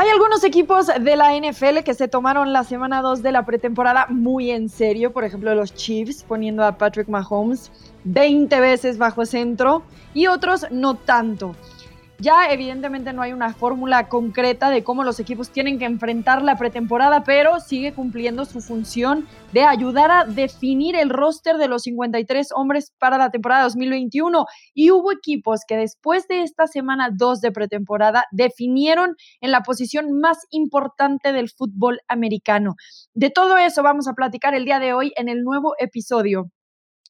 Hay algunos equipos de la NFL que se tomaron la semana 2 de la pretemporada muy en serio, por ejemplo los Chiefs poniendo a Patrick Mahomes 20 veces bajo centro y otros no tanto. Ya evidentemente no hay una fórmula concreta de cómo los equipos tienen que enfrentar la pretemporada, pero sigue cumpliendo su función de ayudar a definir el roster de los 53 hombres para la temporada 2021. Y hubo equipos que después de esta semana 2 de pretemporada definieron en la posición más importante del fútbol americano. De todo eso vamos a platicar el día de hoy en el nuevo episodio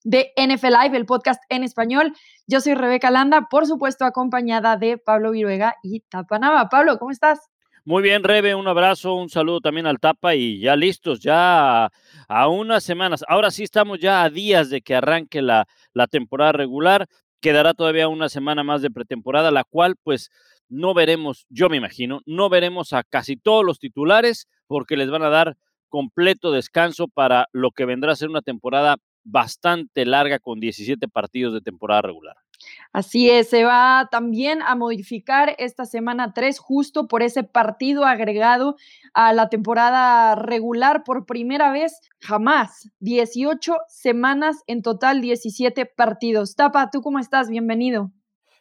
de NFL Live, el podcast en español. Yo soy Rebeca Landa, por supuesto acompañada de Pablo Viruega y Tapa Nava. Pablo, ¿cómo estás? Muy bien, Rebe, un abrazo, un saludo también al Tapa y ya listos, ya a, unas semanas. Ahora sí estamos ya a días de que arranque la, la temporada regular. Quedará todavía una semana más de pretemporada, la cual pues no veremos, yo me imagino, no veremos a casi todos los titulares porque les van a dar completo descanso para lo que vendrá a ser una temporada bastante larga con 17 partidos de temporada regular. Así es, se va también a modificar esta semana 3 justo por ese partido agregado a la temporada regular por primera vez jamás. 18 semanas en total, 17 partidos. Tapa, ¿tú cómo estás? Bienvenido.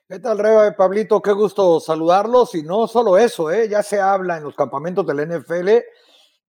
¿Qué tal, Reba Pablito? Qué gusto saludarlos. Y no solo eso, ¿eh? ya se habla en los campamentos del NFL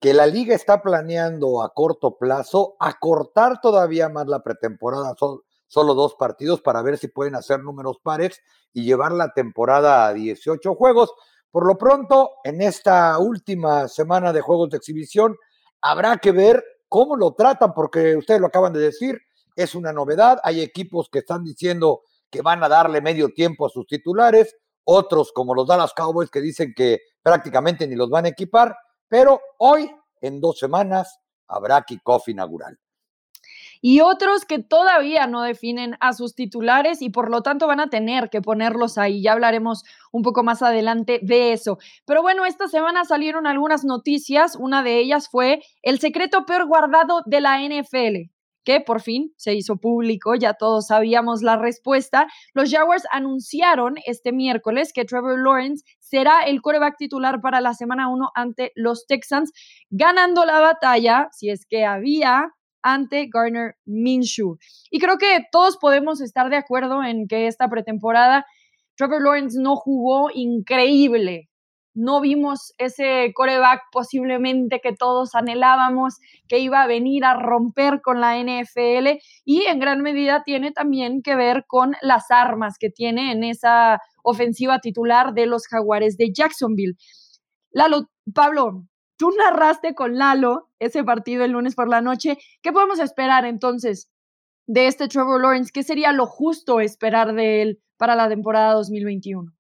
que la liga está planeando a corto plazo acortar todavía más la pretemporada, son solo dos partidos para ver si pueden hacer números pares y llevar la temporada a 18 juegos. Por lo pronto, en esta última semana de juegos de exhibición, habrá que ver cómo lo tratan, porque ustedes lo acaban de decir, es una novedad. Hay equipos que están diciendo que van a darle medio tiempo a sus titulares, otros como los Dallas Cowboys que dicen que prácticamente ni los van a equipar. Pero hoy, en dos semanas, habrá kickoff inaugural. Y otros que todavía no definen a sus titulares y por lo tanto van a tener que ponerlos ahí. Ya hablaremos un poco más adelante de eso. Pero bueno, esta semana salieron algunas noticias. Una de ellas fue el secreto peor guardado de la NFL que por fin se hizo público, ya todos sabíamos la respuesta. Los Jaguars anunciaron este miércoles que Trevor Lawrence será el coreback titular para la semana 1 ante los Texans, ganando la batalla, si es que había, ante Garner Minshew. Y creo que todos podemos estar de acuerdo en que esta pretemporada Trevor Lawrence no jugó increíble no vimos ese coreback posiblemente que todos anhelábamos, que iba a venir a romper con la NFL y en gran medida tiene también que ver con las armas que tiene en esa ofensiva titular de los jaguares de Jacksonville. Lalo, Pablo, tú narraste con Lalo ese partido el lunes por la noche. ¿Qué podemos esperar entonces de este Trevor Lawrence? ¿Qué sería lo justo esperar de él para la temporada 2021?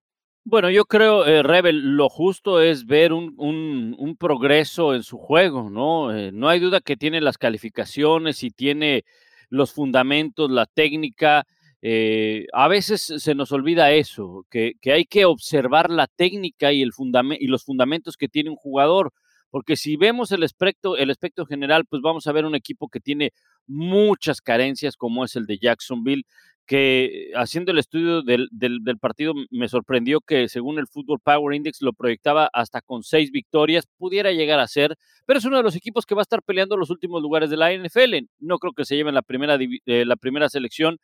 Bueno, yo creo, eh, Rebel, lo justo es ver un, un, progreso en su juego, ¿no? Eh, no hay duda que tiene las calificaciones y tiene los fundamentos, la técnica. Eh, a veces se nos olvida eso, que, que hay que observar la técnica y, el y los fundamentos que tiene un jugador, porque si vemos el aspecto, el aspecto general, pues vamos a ver un equipo que tiene muchas carencias, como es el de Jacksonville, que haciendo el estudio del, partido me sorprendió que según el Football Power Index lo proyectaba hasta con seis victorias, pudiera llegar a ser, pero es uno de los equipos que va a estar peleando los últimos lugares de la NFL. No creo que se lleven la primera, eh, la primera selección,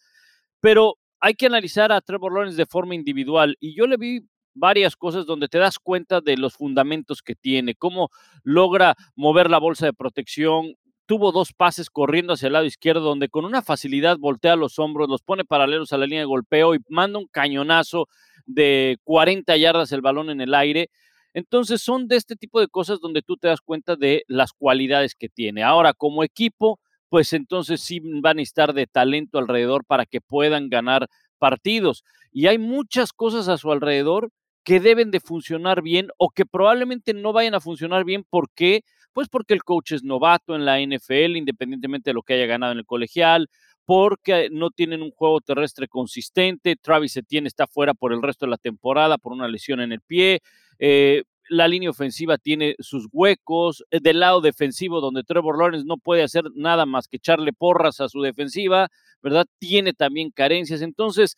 pero hay que analizar a Trevor Lawrence de forma individual y yo le vi varias cosas donde te das cuenta de los fundamentos que tiene, cómo logra mover la bolsa de protección, tuvo dos pases corriendo hacia el lado izquierdo, donde con una facilidad voltea los hombros, los pone paralelos a la línea de golpeo y manda un cañonazo de 40 yardas el balón en el aire. Entonces son de este tipo de cosas donde tú te das cuenta de las cualidades que tiene. Ahora, como equipo, pues entonces sí van a estar de talento alrededor para que puedan ganar partidos. Y hay muchas cosas a su alrededor que deben de funcionar bien o que probablemente no vayan a funcionar bien. ¿Por qué? Pues porque el coach es novato en la NFL, independientemente de lo que haya ganado en el colegial, porque no tienen un juego terrestre consistente. Travis Etienne está fuera por el resto de la temporada por una lesión en el pie. Eh, la línea ofensiva tiene sus huecos. Eh, del lado defensivo, donde Trevor Lawrence no puede hacer nada más que echarle porras a su defensiva, ¿verdad? Tiene también carencias. Entonces,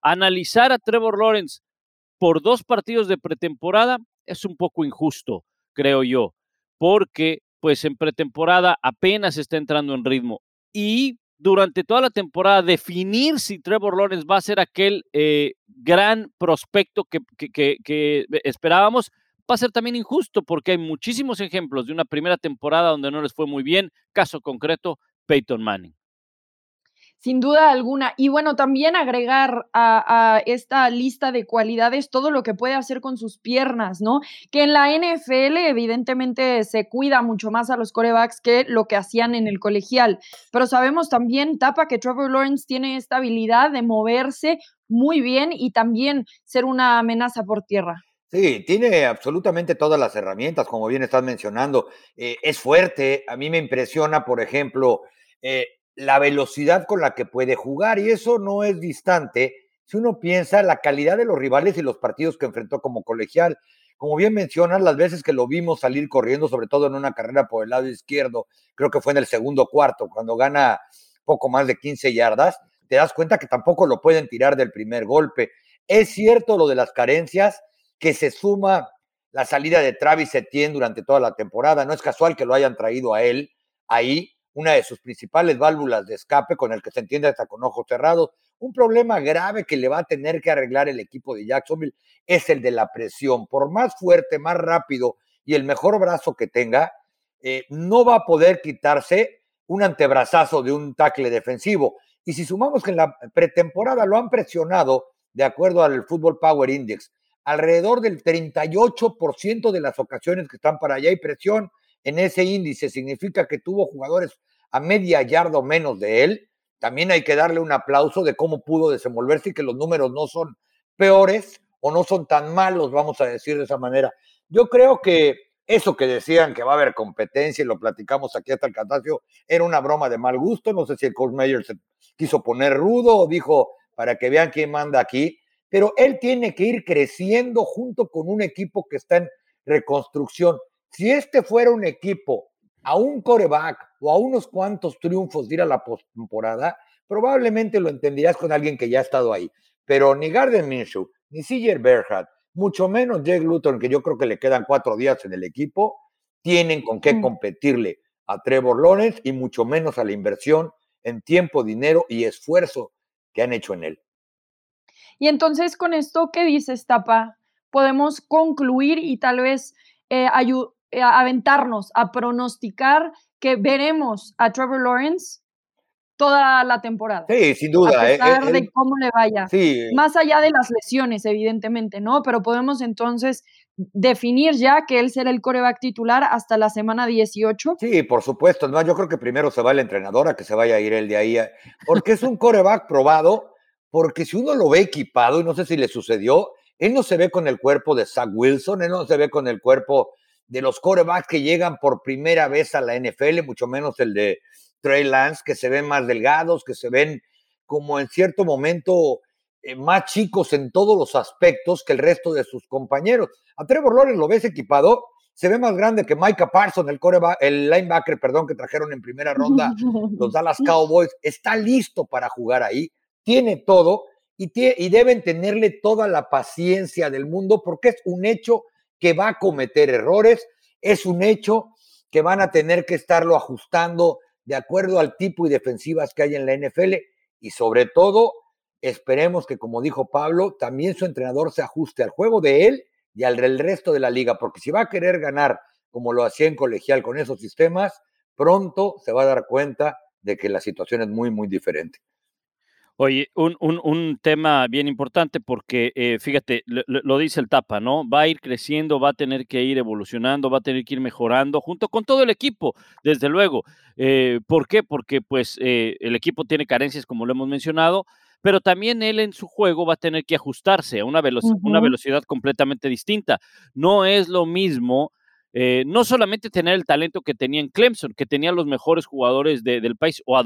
analizar a Trevor Lawrence por dos partidos de pretemporada es un poco injusto, creo yo, porque pues en pretemporada apenas está entrando en ritmo. Y durante toda la temporada definir si Trevor Lawrence va a ser aquel eh, gran prospecto que, que, esperábamos, va a ser también injusto porque hay muchísimos ejemplos de una primera temporada donde no les fue muy bien, caso concreto, Peyton Manning sin duda alguna. Y bueno, también agregar a, esta lista de cualidades todo lo que puede hacer con sus piernas, ¿no? Que en la NFL evidentemente se cuida mucho más a los corebacks que lo que hacían en el colegial. Pero sabemos también, Tapa, que Trevor Lawrence tiene esta habilidad de moverse muy bien y también ser una amenaza por tierra. Sí, tiene absolutamente todas las herramientas, como bien estás mencionando. Eh, es fuerte. A mí me impresiona, por ejemplo, eh, la velocidad con la que puede jugar y eso no es distante si uno piensa la calidad de los rivales y los partidos que enfrentó como colegial. Como bien mencionas, las veces que lo vimos salir corriendo, sobre todo en una carrera por el lado izquierdo, creo que fue en el segundo cuarto, cuando gana poco más de 15 yardas, te das cuenta que tampoco lo pueden tirar del primer golpe. Es cierto lo de las carencias, que se suma la salida de Travis Etienne durante toda la temporada. No es casual que lo hayan traído a él ahí, una de sus principales válvulas de escape, con el que se entiende hasta con ojos cerrados. Un problema grave que le va a tener que arreglar el equipo de Jacksonville es el de la presión. Por más fuerte, más rápido y el mejor brazo que tenga, eh, no va a poder quitarse un antebrazazo de un tackle defensivo. Y si sumamos que en la pretemporada lo han presionado, de acuerdo al Football Power Index, alrededor del 38% de las ocasiones que están para allá hay presión, en ese índice significa que tuvo jugadores a media yarda o menos de él, también hay que darle un aplauso de cómo pudo desenvolverse y que los números no son peores o no son tan malos, vamos a decir de esa manera. Yo creo que eso que decían que va a haber competencia y lo platicamos aquí hasta el cansancio, era una broma de mal gusto. No sé si el coach Mayer se quiso poner rudo o dijo para que vean quién manda aquí, pero él tiene que ir creciendo junto con un equipo que está en reconstrucción. Si este fuera un equipo a un coreback o a unos cuantos triunfos de ir a la postemporada, probablemente lo entenderías con alguien que ya ha estado ahí. Pero ni Garden Minshew, ni CJ Berhardt, mucho menos Jake Luton, que yo creo que le quedan cuatro días en el equipo, tienen con qué competirle a Trevor Lawrence y mucho menos a la inversión en tiempo, dinero y esfuerzo que han hecho en él. Y entonces, con esto, ¿qué dices, Tapa? Podemos concluir y tal vez eh, eh, aventarnos a pronosticar que veremos a Trevor Lawrence toda la temporada. Sí, sin duda. A eh, pesar de cómo le vaya. Sí. Más allá de las lesiones, evidentemente, ¿no? Pero podemos entonces definir ya que él será el coreback titular hasta la semana 18. Sí, por supuesto. No, yo creo que primero se va el entrenador a que se vaya a ir el de ahí, porque es un coreback probado, porque si uno lo ve equipado, y no sé si le sucedió, él no se ve con el cuerpo de Zach Wilson, él no se ve con el cuerpo de los corebacks que llegan por primera vez a la NFL, mucho menos el de Trey Lance, que se ven más delgados, que se ven como en cierto momento eh, más chicos en todos los aspectos que el resto de sus compañeros. A Trevor Lawrence lo ves equipado, se ve más grande que Micah Parsons, el, el linebacker, perdón, que trajeron en primera ronda los Dallas Cowboys. Está listo para jugar ahí, tiene todo y, y deben tenerle toda la paciencia del mundo porque es un hecho que va a cometer errores, es un hecho que van a tener que estarlo ajustando de acuerdo al tipo y defensivas que hay en la NFL y sobre todo esperemos que como dijo Pablo, también su entrenador se ajuste al juego de él y al resto de la liga, porque si va a querer ganar como lo hacía en colegial con esos sistemas, pronto se va a dar cuenta de que la situación es muy, muy diferente. Oye, un, un, un, tema bien importante porque, eh, fíjate, lo, dice el Tapa, ¿no? Va a ir creciendo, va a tener que ir evolucionando, va a tener que ir mejorando junto con todo el equipo, desde luego. Eh, ¿Por qué? Porque pues eh, el equipo tiene carencias, como lo hemos mencionado, pero también él en su juego va a tener que ajustarse a una, una velocidad completamente distinta. No es lo mismo eh, no solamente tener el talento que tenía en Clemson, que tenía los mejores jugadores del país o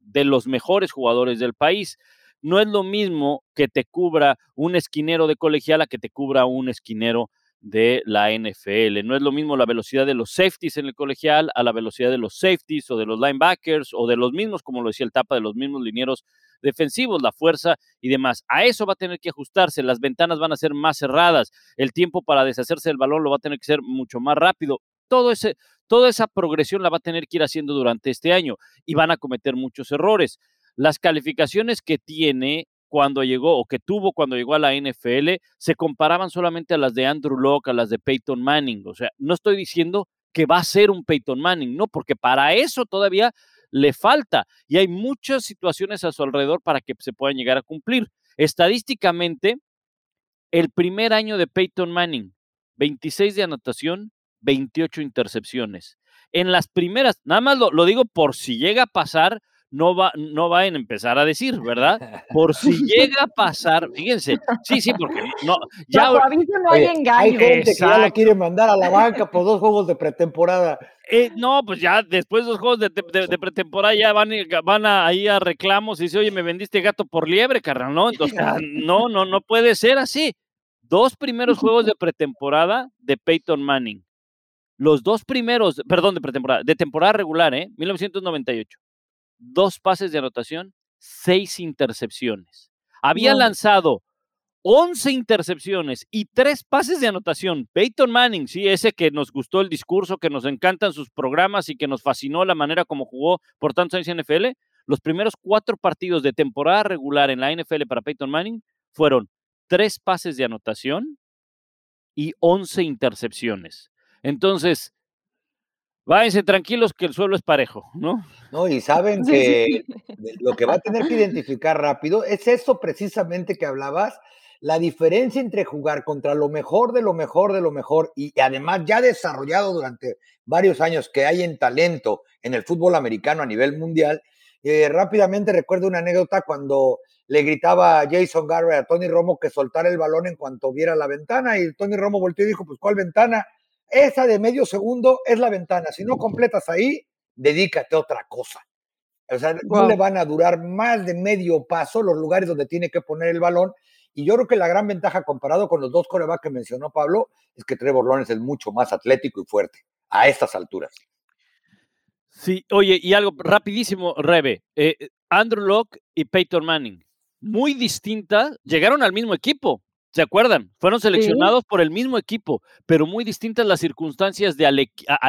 de los mejores jugadores del país. No es lo mismo que te cubra un esquinero de colegial a que te cubra un esquinero de la NFL. No es lo mismo la velocidad de los safeties en el colegial a la velocidad de los safeties o de los linebackers o de los mismos, como lo decía el tapa, de los mismos linieros defensivos, la fuerza y demás. A eso va a tener que ajustarse, las ventanas van a ser más cerradas, el tiempo para deshacerse del balón lo va a tener que ser mucho más rápido. Todo ese, toda esa progresión la va a tener que ir haciendo durante este año y van a cometer muchos errores. Las calificaciones que tiene cuando llegó o que tuvo cuando llegó a la NFL se comparaban solamente a las de Andrew Locke, a las de Peyton Manning. O sea, no estoy diciendo que va a ser un Peyton Manning, no, porque para eso todavía le falta y hay muchas situaciones a su alrededor para que se puedan llegar a cumplir. Estadísticamente, el primer año de Peyton Manning, 26 de anotación, 28 intercepciones. En las primeras, nada más lo, lo digo por si llega a pasar, no va, no va a empezar a decir, ¿verdad? Por si llega a pasar, fíjense, sí, sí, porque no, ya no hay engaño. Hay gente que ya lo quiere mandar a la banca por dos juegos de pretemporada. Eh, no, pues ya después de los juegos de, de, pretemporada ya van, van a, ahí a reclamos y dice, oye, me vendiste gato por liebre, carnal, ¿no? Entonces, no, no, no puede ser así. Dos primeros juegos de pretemporada de Peyton Manning. Los dos primeros, perdón, de pretemporada, de temporada regular, ¿eh? 1998 dos pases de anotación, seis intercepciones. Había lanzado 11 intercepciones y tres pases de anotación. Peyton Manning, sí, ese que nos gustó el discurso, que nos encantan sus programas y que nos fascinó la manera como jugó por tantos años en NFL. Los primeros cuatro partidos de temporada regular en la NFL para Peyton Manning fueron tres pases de anotación y 11 intercepciones. Entonces, váyanse tranquilos que el suelo es parejo, ¿no? No, y saben que lo que va a tener que identificar rápido es eso precisamente que hablabas, la diferencia entre jugar contra lo mejor de lo mejor de lo mejor y además ya desarrollado durante varios años que hay en talento en el fútbol americano a nivel mundial. Eh, rápidamente recuerdo una anécdota cuando le gritaba a Jason Garrett a Tony Romo que soltara el balón en cuanto viera la ventana y Tony Romo volteó y dijo, pues ¿cuál ventana? Esa de medio segundo es la ventana. Si no completas ahí, dedícate a otra cosa. O sea, no le van a durar más de medio paso los lugares donde tiene que poner el balón. Y yo creo que la gran ventaja comparado con los dos corebacks que mencionó Pablo es que Trevor Lawrence es mucho más atlético y fuerte a estas alturas. Sí, oye, y algo rapidísimo, Rebe. Eh, Andrew Locke y Peyton Manning, muy distintas, llegaron al mismo equipo. ¿Se acuerdan? Fueron seleccionados por el mismo equipo, pero muy distintas las circunstancias de al,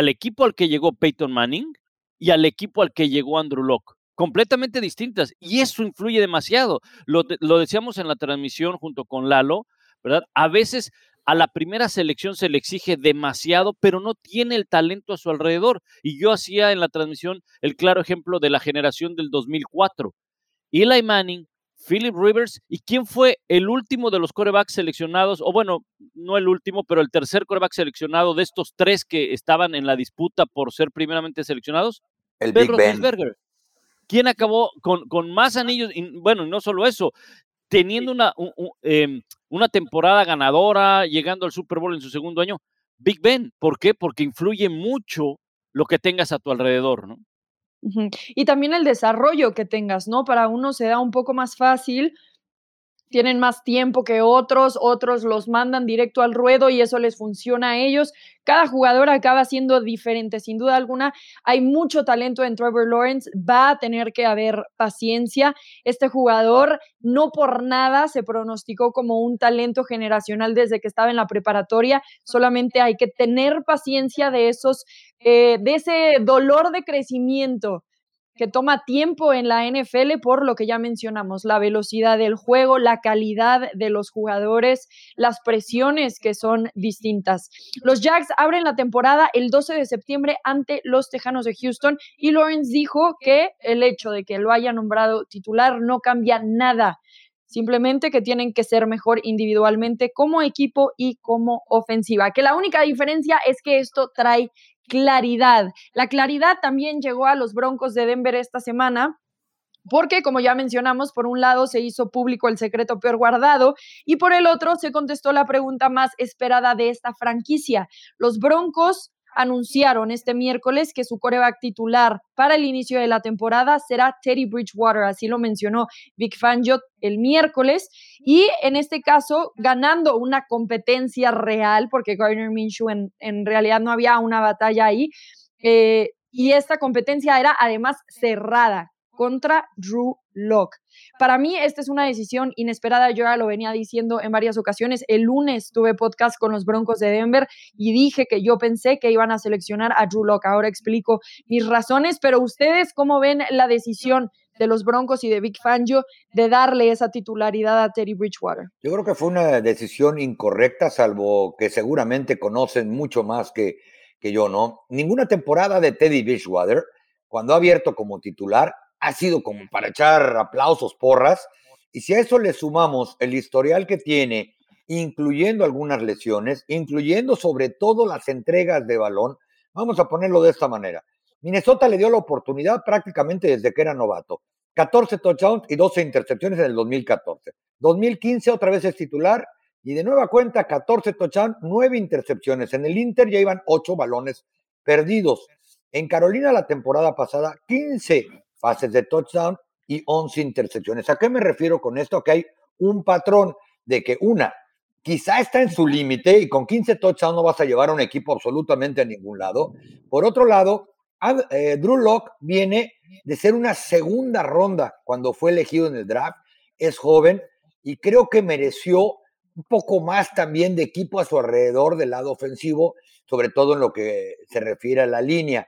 equipo al que llegó Peyton Manning y al equipo al que llegó Andrew Locke. Completamente distintas. Y eso influye demasiado. Lo, lo decíamos en la transmisión junto con Lalo, ¿verdad? A veces a la primera selección se le exige demasiado, pero no tiene el talento a su alrededor. Y yo hacía en la transmisión el claro ejemplo de la generación del 2004. Eli Manning Philip Rivers. ¿Y quién fue el último de los corebacks seleccionados? O bueno, no el último, pero el tercer coreback seleccionado de estos tres que estaban en la disputa por ser primeramente seleccionados? El Big Ben. ¿Quién acabó con, con, más anillos? Y, bueno, no solo eso, teniendo una, em, una temporada ganadora, llegando al Super Bowl en su segundo año. Big Ben, ¿por qué? Porque influye mucho lo que tengas a tu alrededor, ¿no? Y también el desarrollo que tengas, ¿no? Para uno se da un poco más fácil, tienen más tiempo que otros, otros los mandan directo al ruedo y eso les funciona a ellos. Cada jugador acaba siendo diferente, sin duda alguna. Hay mucho talento en Trevor Lawrence, va a tener que haber paciencia. Este jugador no por nada se pronosticó como un talento generacional desde que estaba en la preparatoria, solamente hay que tener paciencia de esos eh, de ese dolor de crecimiento que toma tiempo en la NFL por lo que ya mencionamos, la velocidad del juego, la calidad de los jugadores, las presiones que son distintas. Los Jacks abren la temporada el 12 de septiembre ante los Tejanos de Houston y Lawrence dijo que el hecho de que lo haya nombrado titular no cambia nada simplemente que tienen que ser mejor individualmente como equipo y como ofensiva. Que la única diferencia es que esto trae claridad. La claridad también llegó a los Broncos de Denver esta semana. Porque, como ya mencionamos, por un lado se hizo público el secreto peor guardado y por el otro se contestó la pregunta más esperada de esta franquicia. Los Broncos anunciaron este miércoles que su coreback titular para el inicio de la temporada será Teddy Bridgewater, así lo mencionó Vic Fangio el miércoles, y en este caso ganando una competencia real, porque Gardner Minshew en, en realidad no había una batalla ahí, eh, y esta competencia era además cerrada contra Drew Locke. Para mí, esta es una decisión inesperada. Yo ya lo venía diciendo en varias ocasiones. El lunes tuve podcast con los Broncos de Denver y dije que yo pensé que iban a seleccionar a Drew Locke. Ahora explico mis razones, pero ustedes, ¿cómo ven la decisión de los Broncos y de Vic Fangio de darle esa titularidad a Terry Bridgewater? Yo creo que fue una decisión incorrecta, salvo que seguramente conocen mucho más que, que yo, ¿no? Ninguna temporada de Teddy Bridgewater, cuando ha abierto como titular, ha sido como para echar aplausos, porras. Y si a eso le sumamos el historial que tiene, incluyendo algunas lesiones, incluyendo sobre todo las entregas de balón, vamos a ponerlo de esta manera. Minnesota le dio la oportunidad prácticamente desde que era novato. 14 touchdowns y 12 intercepciones en el 2014. 2015 otra vez es titular y de nueva cuenta 14 touchdowns, 9 intercepciones. En el Inter ya iban 8 balones perdidos. En Carolina la temporada pasada 15 pases de touchdown y 11 intercepciones. ¿A qué me refiero con esto? Que hay un patrón de que una, quizá está en su límite y con 15 touchdowns no vas a llevar a un equipo absolutamente a ningún lado. Por otro lado, eh, Drew Locke viene de ser una segunda ronda cuando fue elegido en el draft. Es joven y creo que mereció un poco más también de equipo a su alrededor del lado ofensivo, sobre todo en lo que se refiere a la línea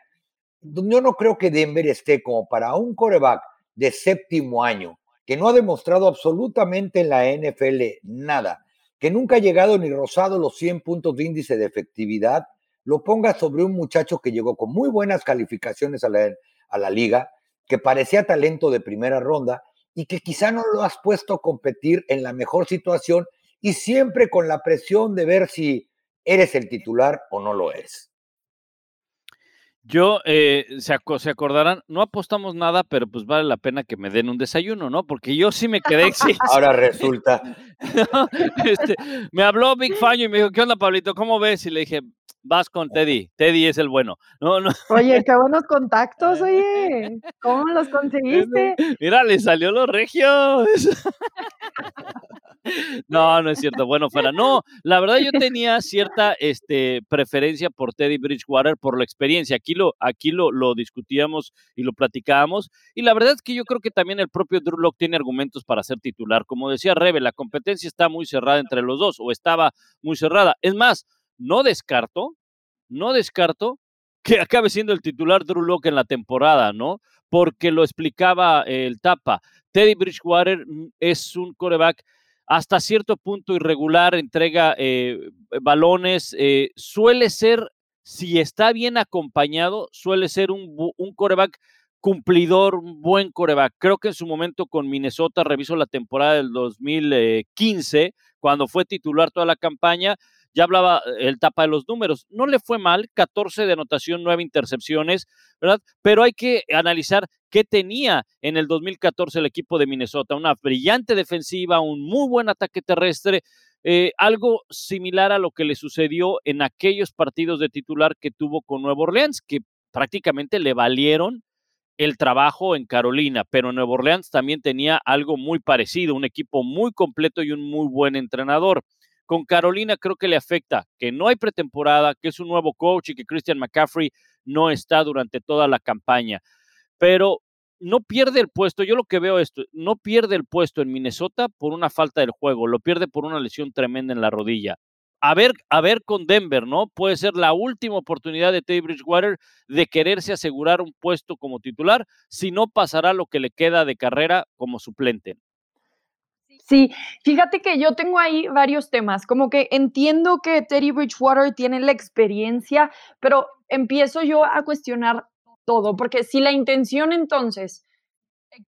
yo no creo que Denver esté como para un coreback de séptimo año, que no ha demostrado absolutamente en la NFL nada, que nunca ha llegado ni rozado los 100 puntos de índice de efectividad, lo ponga sobre un muchacho que llegó con muy buenas calificaciones a la, a la liga, que parecía talento de primera ronda y que quizá no lo has puesto a competir en la mejor situación y siempre con la presión de ver si eres el titular o no lo eres. Yo, eh, se, se, acordarán, no apostamos nada, pero pues vale la pena que me den un desayuno, ¿no? Porque yo sí me quedé. Sí, Ahora resulta. este, me habló Big Faño y me dijo, ¿qué onda, Pablito? ¿Cómo ves? Y le dije, vas con Teddy. Teddy es el bueno. No, no. Oye, qué buenos contactos, oye. ¿Cómo los conseguiste? Mira, le salió los regios. No, no es cierto. Bueno, fuera. No, la verdad yo tenía cierta este, preferencia por Teddy Bridgewater por la experiencia. Aquí lo, aquí lo, lo discutíamos y lo platicábamos. Y la verdad es que yo creo que también el propio Drew Locke tiene argumentos para ser titular. Como decía Rebe, la competencia está muy cerrada entre los dos, o estaba muy cerrada. Es más, no descarto, no descarto que acabe siendo el titular Drew Locke en la temporada, ¿no? Porque lo explicaba el Tapa. Teddy Bridgewater mm, es un coreback hasta cierto punto irregular, entrega eh, balones, eh, suele ser, si está bien acompañado, suele ser un, un coreback cumplidor, un buen coreback. Creo que en su momento con Minnesota, reviso la temporada del 2015, cuando fue titular toda la campaña, ya hablaba eh, el tapa de los números. No le fue mal, 14 de anotación, 9 intercepciones, ¿verdad? Pero hay que analizar qué tenía en el 2014 el equipo de Minnesota. Una brillante defensiva, un muy buen ataque terrestre, eh, algo similar a lo que le sucedió en aquellos partidos de titular que tuvo con Nuevo Orleans, que prácticamente le valieron el trabajo en Carolina, pero Nuevo Orleans también tenía algo muy parecido, un equipo muy completo y un muy buen entrenador. Con Carolina creo que le afecta que no hay pretemporada, que es un nuevo coach y que Christian McCaffrey no está durante toda la campaña. Pero no pierde el puesto, yo lo que veo esto, no pierde el puesto en Minnesota por una falta del juego, lo pierde por una lesión tremenda en la rodilla. A ver, a ver con Denver, ¿no? Puede ser la última oportunidad de Teddy Bridgewater de quererse asegurar un puesto como titular, si no pasará lo que le queda de carrera como suplente. Sí, fíjate que yo tengo ahí varios temas, como que entiendo que Teddy Bridgewater tiene la experiencia, pero empiezo yo a cuestionar todo, porque si la intención entonces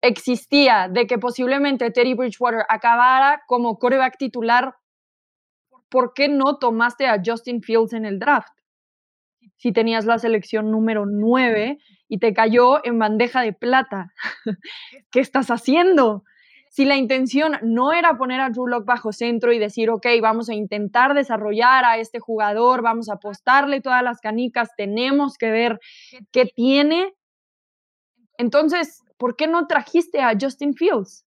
existía de que posiblemente Teddy Bridgewater acabara como coreback titular, ¿por qué no tomaste a Justin Fields en el draft? Si tenías la selección número 9 y te cayó en bandeja de plata, ¿qué estás haciendo? Si la intención no era poner a Drew Lock bajo centro y decir, ok, vamos a intentar desarrollar a este jugador, vamos a apostarle todas las canicas, tenemos que ver qué tiene, entonces, ¿por qué no trajiste a Justin Fields?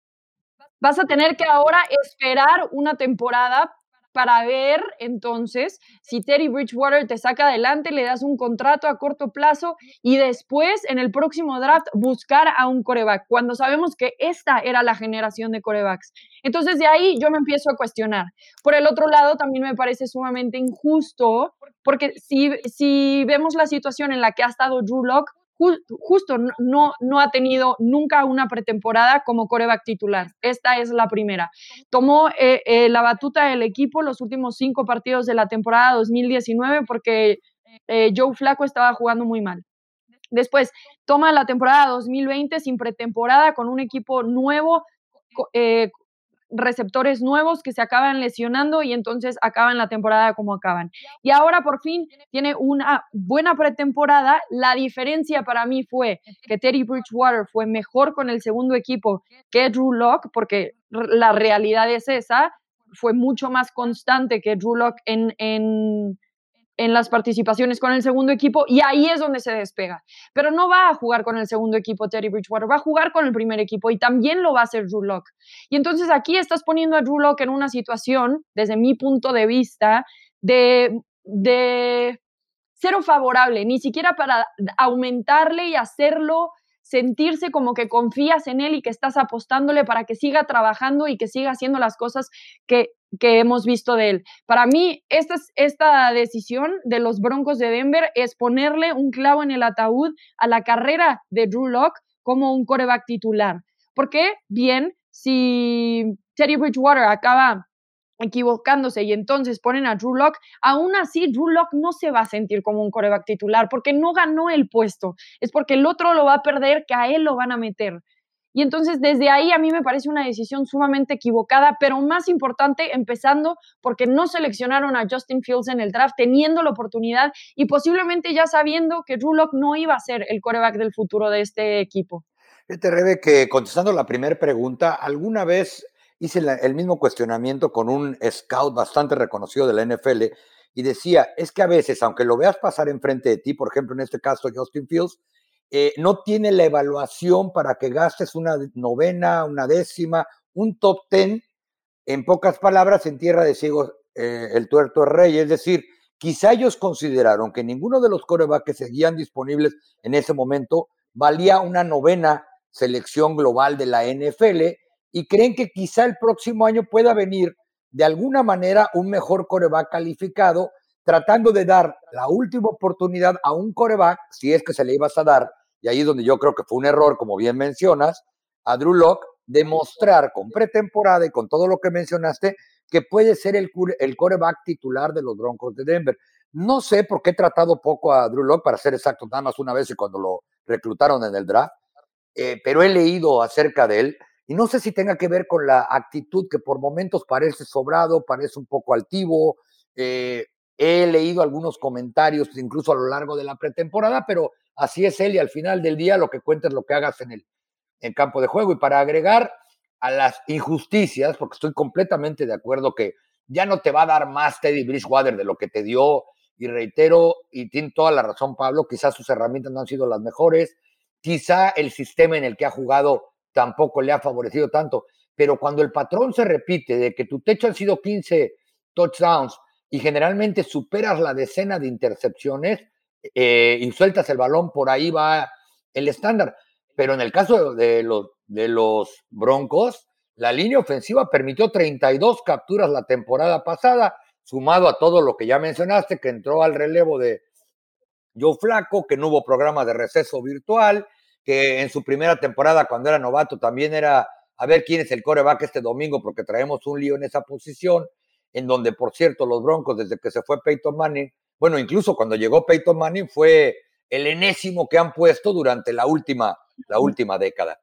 Vas a tener que ahora esperar una temporada para ver entonces si Terry Bridgewater te saca adelante, le das un contrato a corto plazo y después en el próximo draft buscar a un coreback, cuando sabemos que esta era la generación de corebacks. Entonces de ahí yo me empiezo a cuestionar. Por el otro lado, también me parece sumamente injusto, porque si, si vemos la situación en la que ha estado Drew Locke, justo no, no ha tenido nunca una pretemporada como coreback titular. Esta es la primera. Tomó eh, eh, la batuta del equipo los últimos cinco partidos de la temporada 2019 porque eh, Joe Flaco estaba jugando muy mal. Después toma la temporada 2020 sin pretemporada con un equipo nuevo, receptores nuevos que se acaban lesionando y entonces acaban la temporada como acaban. Y ahora por fin tiene una buena pretemporada. La diferencia para mí fue que Teddy Bridgewater fue mejor con el segundo equipo que Drew Locke, porque la realidad es esa, fue mucho más constante que Drew Locke en, en en las participaciones con el segundo equipo y ahí es donde se despega. Pero no va a jugar con el segundo equipo Terry Bridgewater, va a jugar con el primer equipo y también lo va a hacer Drew Locke. Y entonces aquí estás poniendo a Drew Locke en una situación, desde mi punto de vista, de, de cero favorable, ni siquiera para aumentarle y hacerlo sentirse como que confías en él y que estás apostándole para que siga trabajando y que siga haciendo las cosas que, hemos visto de él. Para mí, esta, esta decisión de los Broncos de Denver es ponerle un clavo en el ataúd a la carrera de Drew Locke como un coreback titular. Porque, bien, si Teddy Bridgewater acaba equivocándose y entonces ponen a Drew Lock, aún así Drew Lock no se va a sentir como un coreback titular porque no ganó el puesto, es porque el otro lo va a perder, que a él lo van a meter. Y entonces desde ahí a mí me parece una decisión sumamente equivocada, pero más importante, empezando porque no seleccionaron a Justin Fields en el draft, teniendo la oportunidad y posiblemente ya sabiendo que Drew Lock no iba a ser el coreback del futuro de este equipo. Fíjate, Rebe, que contestando la primera pregunta, ¿alguna vez hice el mismo cuestionamiento con un scout bastante reconocido de la NFL y decía, es que a veces, aunque lo veas pasar enfrente de ti, por ejemplo, en este caso Justin Fields, eh, no tiene la evaluación para que gastes una novena, una décima, un top ten, en pocas palabras, en tierra de ciegos eh, el tuerto rey. Es decir, quizá ellos consideraron que ninguno de los corebacks que seguían disponibles en ese momento valía una novena selección global de la NFL y creen que quizá el próximo año pueda venir de alguna manera un mejor coreback calificado, tratando de dar la última oportunidad a un coreback, si es que se le ibas a dar, y ahí es donde yo creo que fue un error, como bien mencionas, a Drew Locke, demostrar con pretemporada y con todo lo que mencionaste, que puede ser el, el coreback titular de los Broncos de Denver. No sé por qué he tratado poco a Drew Locke, para ser exacto, nada más una vez y cuando lo reclutaron en el draft, eh, pero he leído acerca de él y no sé si tenga que ver con la actitud que por momentos parece sobrado, parece un poco altivo. Eh, he leído algunos comentarios, incluso a lo largo de la pretemporada, pero así es él y al final del día lo que cuenta es lo que hagas en el campo de juego. Y para agregar a las injusticias, porque estoy completamente de acuerdo que ya no te va a dar más Teddy Bridgewater de lo que te dio, y reitero, y tiene toda la razón Pablo, quizás sus herramientas no han sido las mejores, quizá el sistema en el que ha jugado tampoco le ha favorecido tanto. Pero cuando el patrón se repite de que tu techo han sido 15 touchdowns y generalmente superas la decena de intercepciones eh, y sueltas el balón, por ahí va el estándar. Pero en el caso de los, de los Broncos, la línea ofensiva permitió 32 capturas la temporada pasada, sumado a todo lo que ya mencionaste, que entró al relevo de Joe Flaco, que no hubo programa de receso virtual, que en su primera temporada, cuando era novato, también era a ver quién es el coreback este domingo, porque traemos un lío en esa posición, en donde, por cierto, los Broncos, desde que se fue Peyton Manning, bueno, incluso cuando llegó Peyton Manning, fue el enésimo que han puesto durante la última, la última década.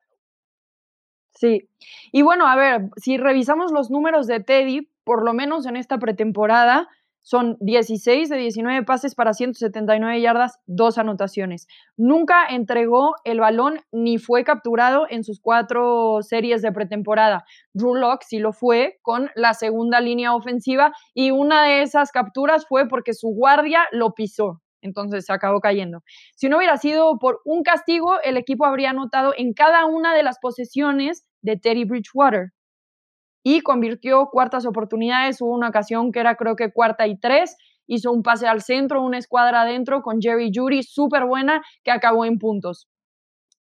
Sí, y bueno, a ver, si revisamos los números de Teddy, por lo menos en esta pretemporada, son 16 de 19 pases para 179 yardas, dos anotaciones. Nunca entregó el balón ni fue capturado en sus cuatro series de pretemporada. Drew Locke sí lo fue con la segunda línea ofensiva y una de esas capturas fue porque su guardia lo pisó. Entonces se acabó cayendo. Si no hubiera sido por un castigo, el equipo habría anotado en cada una de las posesiones de Teddy Bridgewater y convirtió cuartas oportunidades. Hubo una ocasión que era creo que cuarta y tres, hizo un pase al centro, una escuadra adentro con Jerry Judy, súper buena, que acabó en puntos.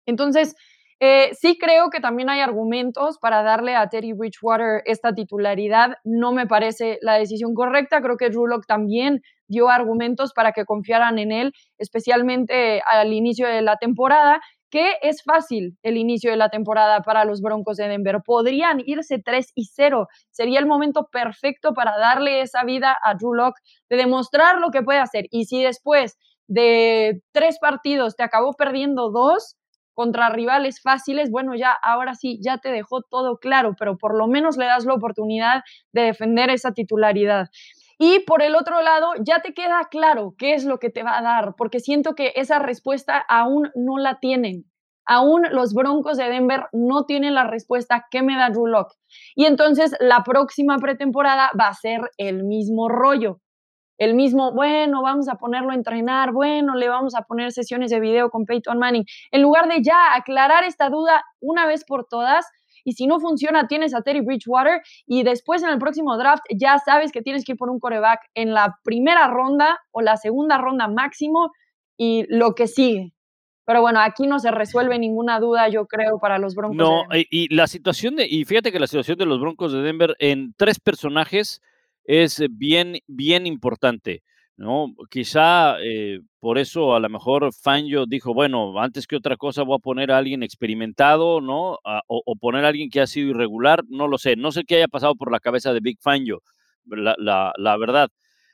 Entonces, eh, sí creo que también hay argumentos para darle a Terry Bridgewater esta titularidad. No me parece la decisión correcta. Creo que Drew también dio argumentos para que confiaran en él, especialmente al inicio de la temporada que es fácil el inicio de la temporada para los Broncos de Denver. Podrían irse 3 y 0. Sería el momento perfecto para darle esa vida a Drew Locke, de demostrar lo que puede hacer. Y si después de tres partidos te acabó perdiendo dos contra rivales fáciles, bueno, ya ahora sí, ya te dejó todo claro, pero por lo menos le das la oportunidad de defender esa titularidad. Y por el otro lado, ya te queda claro qué es lo que te va a dar, porque siento que esa respuesta aún no la tienen. Aún los Broncos de Denver no tienen la respuesta que me da Drew Locke. Y entonces la próxima pretemporada va a ser el mismo rollo. El mismo, bueno, vamos a ponerlo a entrenar, bueno, le vamos a poner sesiones de video con Peyton Manning. En lugar de ya aclarar esta duda una vez por todas, y si no funciona, tienes a Terry Bridgewater y después en el próximo draft ya sabes que tienes que ir por un coreback en la primera ronda o la segunda ronda máximo y lo que sigue. Pero bueno, aquí no se resuelve ninguna duda, yo creo, para los Broncos. No, y la situación de, y fíjate que la situación de los Broncos de Denver en tres personajes es bien, bien importante. ¿No? Quizá eh, por eso a lo mejor Fangio dijo, bueno, antes que otra cosa voy a poner a alguien experimentado, ¿no? o, poner a alguien que ha sido irregular, no lo sé, no sé qué haya pasado por la cabeza de Big Fangio, la, la, verdad.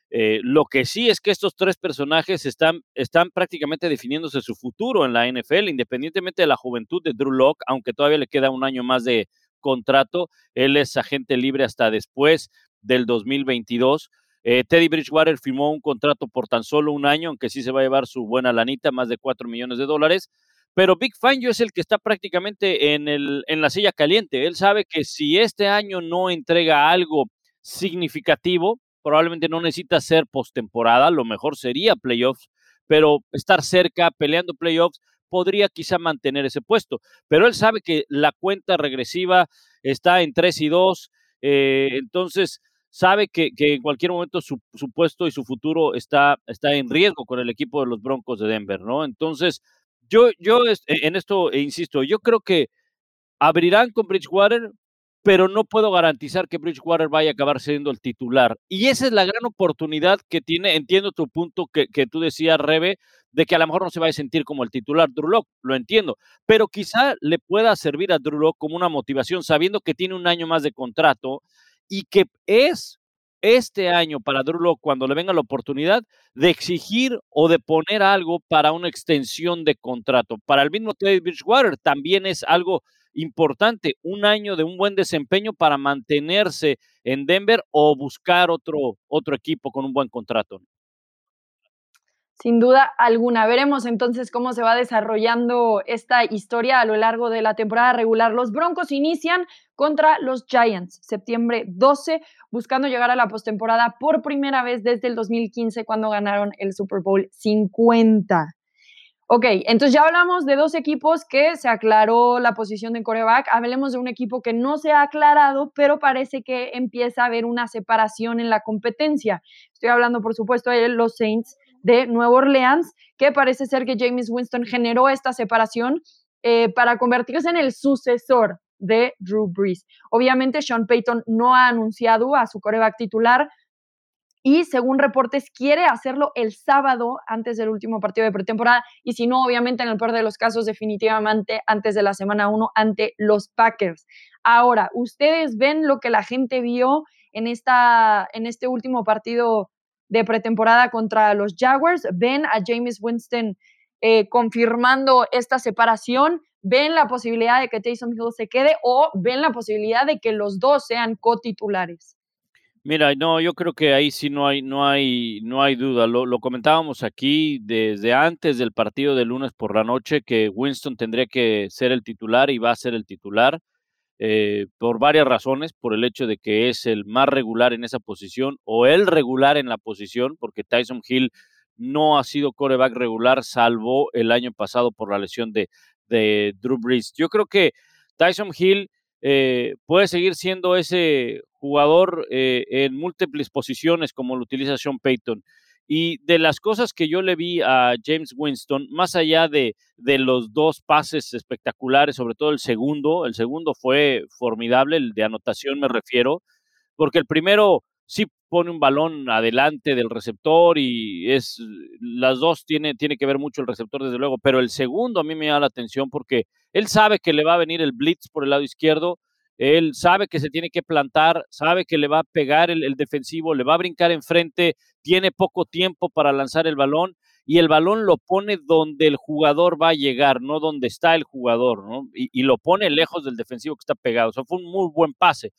Eh, lo que sí es que estos tres personajes están, están prácticamente definiéndose su futuro en la NFL, independientemente de la juventud de Drew Locke, aunque todavía le queda un año más de contrato, él es agente libre hasta después del 2022 eh, Teddy Bridgewater firmó un contrato por tan solo un año, aunque sí se va a llevar su buena lanita, más de 4 millones de dólares. Pero Big Fangio es el que está prácticamente en, el, en la silla caliente. Él sabe que si este año no entrega algo significativo, probablemente no necesita ser postemporada, lo mejor sería playoffs, pero estar cerca, peleando playoffs, podría quizá mantener ese puesto. Pero él sabe que la cuenta regresiva está en 3 y 2, eh, entonces sabe que, en cualquier momento su, puesto y su futuro está, está en riesgo con el equipo de los Broncos de Denver, ¿no? Entonces, yo, yo e, en esto e insisto, yo creo que abrirán con Bridgewater, pero no puedo garantizar que Bridgewater vaya a acabar siendo el titular. Y esa es la gran oportunidad que tiene, entiendo tu punto que, que tú decías, Rebe, de que a lo mejor no se va a sentir como el titular Drew lo entiendo, pero quizá le pueda servir a Drew como una motivación, sabiendo que tiene un año más de contrato y que es este año para Drew cuando le venga la oportunidad de exigir o de poner algo para una extensión de contrato. Para el mismo Teddy Bridgewater también es algo importante, un año de un buen desempeño para mantenerse en Denver o buscar otro, otro equipo con un buen contrato. Sin duda alguna. Veremos entonces cómo se va desarrollando esta historia a lo largo de la temporada regular. Los Broncos inician contra los Giants, septiembre 12, buscando llegar a la postemporada por primera vez desde el 2015 cuando ganaron el Super Bowl 50. Ok, entonces ya hablamos de dos equipos que se aclaró la posición de coreback. Hablemos de un equipo que no se ha aclarado, pero parece que empieza a haber una separación en la competencia. Estoy hablando, por supuesto, de los Saints de Nueva Orleans, que parece ser que James Winston generó esta separación eh, para convertirse en el sucesor de Drew Brees. Obviamente, Sean Payton no ha anunciado a su coreback titular y, según reportes, quiere hacerlo el sábado antes del último partido de pretemporada y, si no, obviamente, en el peor de los casos, definitivamente antes de la semana 1 ante los Packers. Ahora, ¿ustedes ven lo que la gente vio en, esta, en este último partido de pretemporada contra los Jaguars. Ven a James Winston eh, confirmando esta separación. Ven la posibilidad de que Taysom Hill se quede o ven la posibilidad de que los dos sean cotitulares. Mira, no, yo creo que ahí sí no hay, no hay, no hay duda. Lo, lo, comentábamos aquí desde antes del partido de lunes por la noche que Winston tendría que ser el titular y va a ser el titular eh, por varias razones, por el hecho de que es el más regular en esa posición o el regular en la posición, porque Tyson Hill no ha sido coreback regular salvo el año pasado por la lesión de, Drew Brees. Yo creo que Tyson Hill eh, puede seguir siendo ese jugador eh, en múltiples posiciones como lo utiliza Sean Payton. Y de las cosas que yo le vi a James Winston, más allá de, de los dos pases espectaculares, sobre todo el segundo, el segundo fue formidable, el de anotación me refiero, porque el primero sí pone un balón adelante del receptor y es las dos tiene, tiene que ver mucho el receptor desde luego, pero el segundo a mí me llama la atención porque él sabe que le va a venir el blitz por el lado izquierdo, él sabe que se tiene que plantar, sabe que le va a pegar el, defensivo, le va a brincar enfrente, tiene poco tiempo para lanzar el balón y el balón lo pone donde el jugador va a llegar, no donde está el jugador, ¿no? Y, lo pone lejos del defensivo que está pegado. O sea, fue un muy buen pase.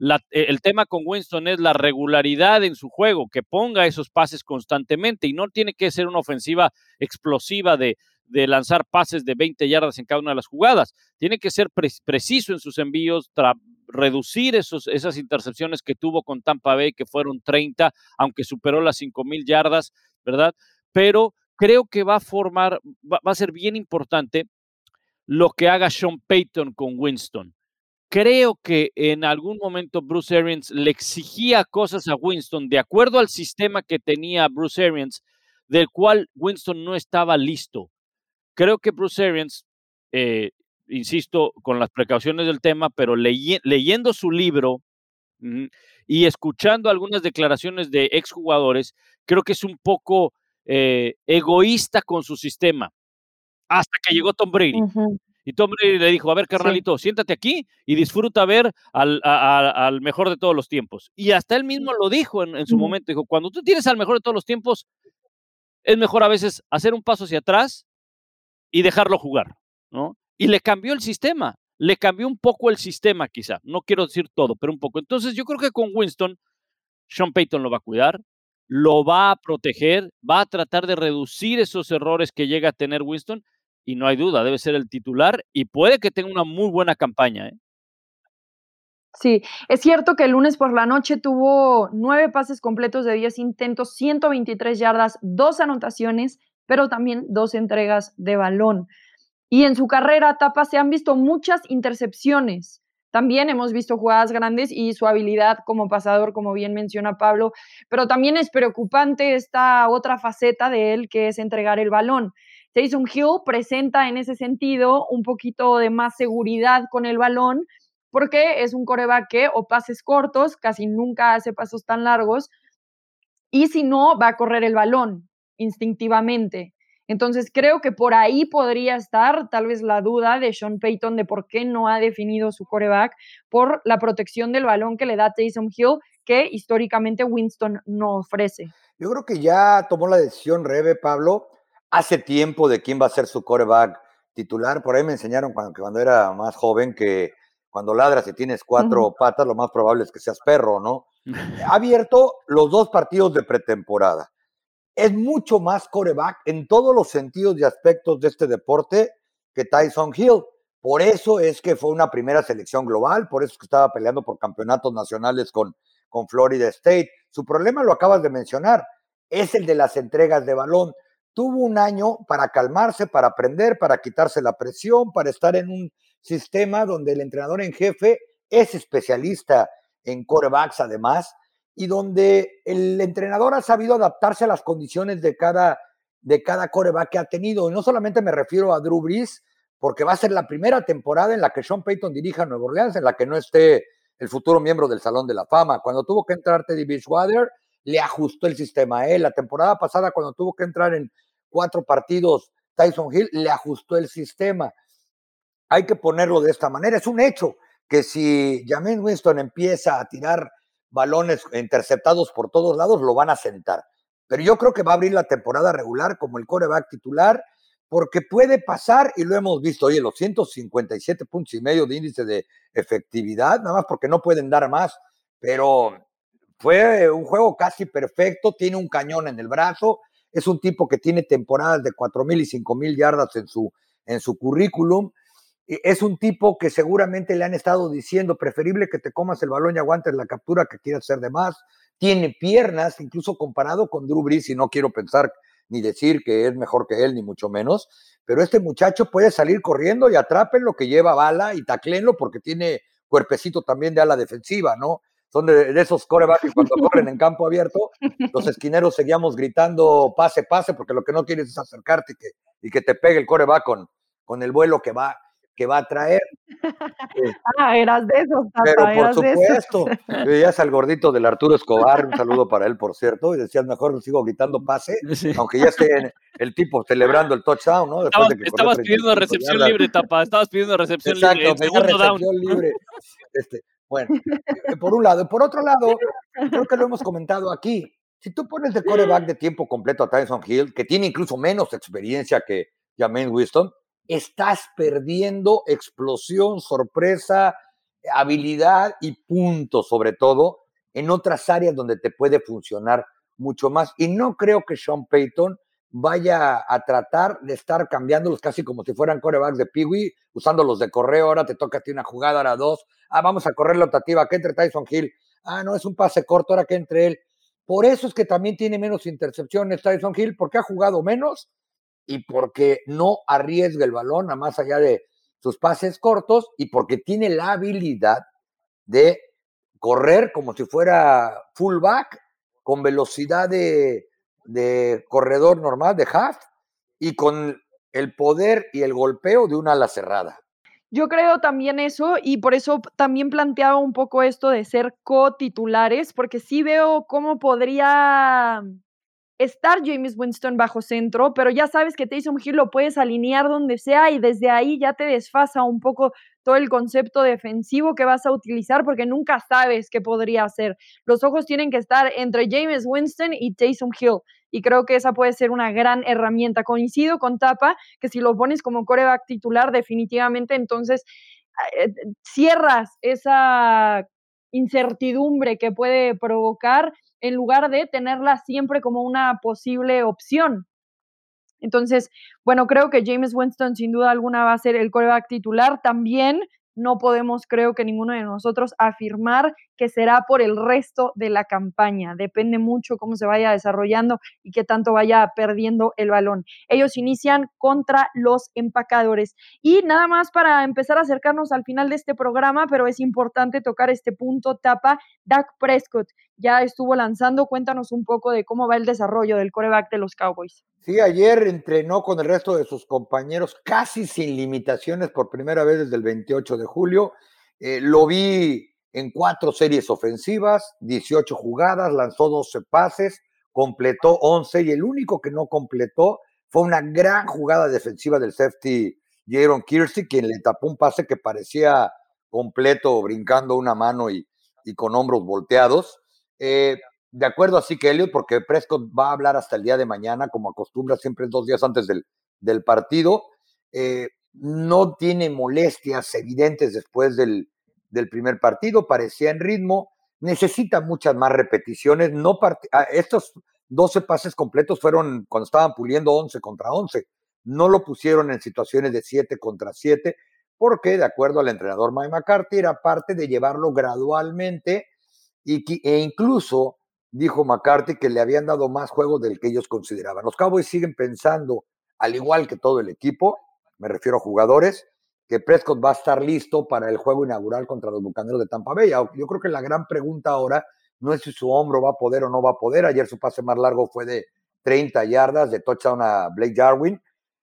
E, el tema con Winston es la regularidad en su juego, que ponga esos pases constantemente y no tiene que ser una ofensiva explosiva de, lanzar pases de 20 yardas en cada una de las jugadas. Tiene que ser preciso en sus envíos, reducir esos, esas intercepciones que tuvo con Tampa Bay, que fueron 30, aunque superó las 5 mil yardas, ¿verdad? Pero creo que va a formar, va a ser bien importante lo que haga Sean Payton con Winston creo que en algún momento Bruce Arians le exigía cosas a Winston de acuerdo al sistema que tenía Bruce Arians, del cual Winston no estaba listo. Creo que Bruce Arians, eh, insisto, con las precauciones del tema, pero leyendo su libro y escuchando algunas declaraciones de exjugadores, creo que es un poco eh, egoísta con su sistema. Hasta que llegó Tom Brady. Y Tom Brady le dijo, a ver, carnalito, siéntate aquí y disfruta ver al, al, mejor de todos los tiempos. Y hasta él mismo lo dijo en, su momento, dijo, cuando tú tienes al mejor de todos los tiempos, es mejor a veces hacer un paso hacia atrás y dejarlo jugar, ¿no? Y le cambió el sistema, le cambió un poco el sistema quizá, no quiero decir todo, pero un poco. Entonces yo creo que con Winston, Sean Payton lo va a cuidar, lo va a proteger, va a tratar de reducir esos errores que llega a tener Winston y no hay duda, debe ser el titular y puede que tenga una muy buena campaña. ¿eh? Sí, es cierto que el lunes por la noche tuvo nueve pases completos de 10 intentos, 123 yardas, dos anotaciones, pero también dos entregas de balón. Y en su carrera, Tapa, se han visto muchas intercepciones. También hemos visto jugadas grandes y su habilidad como pasador, como bien menciona Pablo, pero también es preocupante esta otra faceta de él, que es entregar el balón. Jason Hill presenta en ese sentido un poquito de más seguridad con el balón, porque es un coreback que o pases cortos, casi nunca hace pasos tan largos, y si no, va a correr el balón instintivamente. Entonces creo que por ahí podría estar tal vez la duda de Sean Payton de por qué no ha definido su coreback por la protección del balón que le da Jason Hill, que históricamente Winston no ofrece. Yo creo que ya tomó la decisión Rebe, Pablo, hace tiempo de quién va a ser su coreback titular. Por ahí me enseñaron cuando, cuando era más joven que cuando ladras y tienes cuatro patas, lo más probable es que seas perro, ¿no? Ha abierto los dos partidos de pretemporada. Es mucho más coreback en todos los sentidos y aspectos de este deporte que Tyson Hill. Por eso es que fue una primera selección global, por eso es que estaba peleando por campeonatos nacionales con, con Florida State. Su problema lo acabas de mencionar, es el de las entregas de balón tuvo un año para calmarse, para aprender, para quitarse la presión, para estar en un sistema donde el entrenador en jefe es especialista en corebacks además, y donde el entrenador ha sabido adaptarse a las condiciones de cada, de cada coreback que ha tenido. Y no solamente me refiero a Drew Brees, porque va a ser la primera temporada en la que Sean Payton dirija a Nueva Orleans, en la que no esté el futuro miembro del Salón de la Fama. Cuando tuvo que entrar Teddy Bridgewater, le ajustó el sistema a él. La temporada pasada, cuando tuvo que entrar en cuatro partidos Tyson Hill, le ajustó el sistema. Hay que ponerlo de esta manera. Es un hecho que si James Winston empieza a tirar balones interceptados por todos lados, lo van a sentar. Pero yo creo que va a abrir la temporada regular como el coreback titular, porque puede pasar, y lo hemos visto, oye, los 157 puntos y medio de índice de efectividad, nada más porque no pueden dar más, pero fue un juego casi perfecto, tiene un cañón en el brazo, es un tipo que tiene temporadas de cuatro mil y cinco mil yardas en su, en su currículum. Es un tipo que seguramente le han estado diciendo, preferible que te comas el balón y aguantes la captura que quieras hacer de más. Tiene piernas, incluso comparado con Drew Brees, y no quiero pensar ni decir que es mejor que él, ni mucho menos, pero este muchacho puede salir corriendo y atrapen lo que lleva bala y taclenlo porque tiene cuerpecito también de ala defensiva, ¿no? Son de, esos corebacks que cuando corren en campo abierto, los esquineros seguíamos gritando pase, pase, porque lo que no quieres es acercarte y que, y que te pegue el coreback con, con el vuelo que va, que va a traer. ah, eras de esos, Pero por supuesto, veías al gordito del Arturo Escobar, un saludo para él, por cierto, y decías, mejor sigo gritando pase, aunque ya esté el tipo celebrando el touchdown, ¿no? Después de que estabas pidiendo recepción libre, Tapa, estabas pidiendo recepción libre. Exacto, recepción libre. Este, bueno, eh, por un lado. Por otro lado, creo que lo hemos comentado aquí. Si tú pones de coreback de tiempo completo a Tyson Hill, que tiene incluso menos experiencia que James Winston, estás perdiendo explosión, sorpresa, habilidad y puntos, sobre todo, en otras áreas donde te puede funcionar mucho más. Y no creo que Sean Payton vaya a tratar de estar cambiándolos casi como si fueran corebacks de Peewee, usándolos de correo, ahora te toca a ti una jugada, ahora dos, ah, vamos a correr la optativa, que entre Tyson Hill, ah, no, es un pase corto, ahora que entre él. Por eso es que también tiene menos intercepciones Tyson Hill, porque ha jugado menos y porque no arriesga el balón a más allá de sus pases cortos y porque tiene la habilidad de correr como si fuera fullback con velocidad de, corredor normal, de half, y con el poder y el golpeo de una ala cerrada. Yo creo también eso y por eso también planteaba un poco esto de ser co-titulares, porque sí veo cómo podría estar James Winston bajo centro, pero ya sabes que Taysom Hill lo puedes alinear donde sea y desde ahí ya te desfasa un poco todo el concepto defensivo que vas a utilizar porque nunca sabes qué podría hacer. Los ojos tienen que estar entre James Winston y Taysom Hill y creo que esa puede ser una gran herramienta. Coincido con Tapa que si lo pones como coreback titular definitivamente entonces eh, cierras esa incertidumbre que puede provocar en lugar de tenerla siempre como una posible opción. Entonces, bueno, creo que James Winston sin duda alguna va a ser el coreback titular. También no podemos, creo que ninguno de nosotros, afirmar que será por el resto de la campaña. Depende mucho cómo se vaya desarrollando y qué tanto vaya perdiendo el balón. Ellos inician contra los empacadores. Y nada más para empezar a acercarnos al final de este programa, pero es importante tocar este punto, tapa, Dak Prescott ya estuvo lanzando. Cuéntanos un poco de cómo va el desarrollo del coreback de los Cowboys. Sí, ayer entrenó con el resto de sus compañeros casi sin limitaciones por primera vez desde el 28 de julio. Eh, lo vi en cuatro series ofensivas, 18 jugadas, lanzó 12 pases, completó 11 y el único que no completó fue una gran jugada defensiva del safety Jaron Kirsty, quien le tapó un pase que parecía completo, brincando una mano y, con hombros volteados. Eh, de acuerdo así que Elliot, porque Prescott va a hablar hasta el día de mañana, como acostumbra siempre dos días antes del, del partido. Eh, no tiene molestias evidentes después del, del, primer partido, parecía en ritmo, necesita muchas más repeticiones. No ah, estos 12 pases completos fueron cuando estaban puliendo 11 contra 11. No lo pusieron en situaciones de 7 contra 7, porque de acuerdo al entrenador Mike McCarthy era parte de llevarlo gradualmente e incluso dijo McCarthy que le habían dado más juegos del que ellos consideraban. Los Cowboys siguen pensando, al igual que todo el equipo, me refiero a jugadores, que Prescott va a estar listo para el juego inaugural contra los Bucaneros de Tampa Bay. Yo creo que la gran pregunta ahora no es si su hombro va a poder o no va a poder. Ayer su pase más largo fue de 30 yardas de touchdown a Blake Jarwin.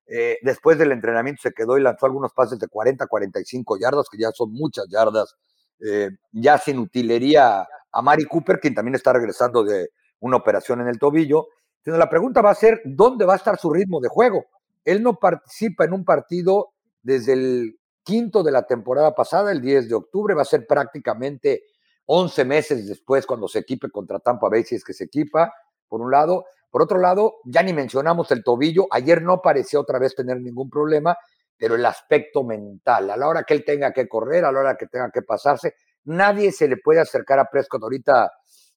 Eh, después del entrenamiento se quedó y lanzó algunos pases de 40, 45 yardas, que ya son muchas yardas, eh, ya sin utilería a Mari Cooper, quien también está regresando de una operación en el tobillo. La pregunta va a ser, ¿dónde va a estar su ritmo de juego? Él no participa en un partido desde el quinto de la temporada pasada, el 10 de octubre, va a ser prácticamente 11 meses después cuando se equipe contra Tampa Bay, si es que se equipa, por un lado. Por otro lado, ya ni mencionamos el tobillo, ayer no parecía otra vez tener ningún problema, pero el aspecto mental, a la hora que él tenga que correr, a la hora que tenga que pasarse, Nadie se le puede acercar a Prescott ahorita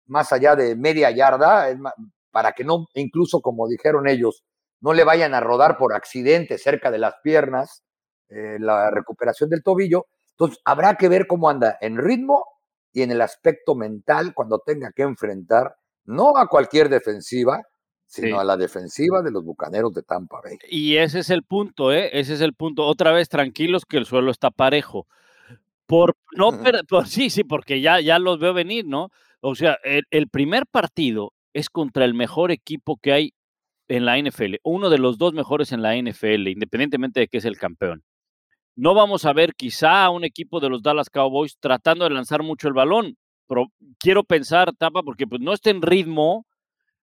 más allá de media yarda, para que no, incluso como dijeron ellos, no le vayan a rodar por accidente cerca de las piernas eh, la recuperación del tobillo. Entonces, habrá que ver cómo anda en ritmo y en el aspecto mental cuando tenga que enfrentar no a cualquier defensiva, sino a la defensiva de los Bucaneros de Tampa Bay. Y ese es el punto, ¿eh? Ese es el punto. Otra vez, tranquilos que el suelo está parejo. Por no, por, sí, sí, porque ya, ya los veo venir, ¿no? O sea, el, primer partido es contra el mejor equipo que hay en la NFL, uno de los dos mejores en la NFL, independientemente de que es el campeón. No vamos a ver quizá a un equipo de los Dallas Cowboys tratando de lanzar mucho el balón, pero quiero pensar, Tapa, porque pues no está en ritmo,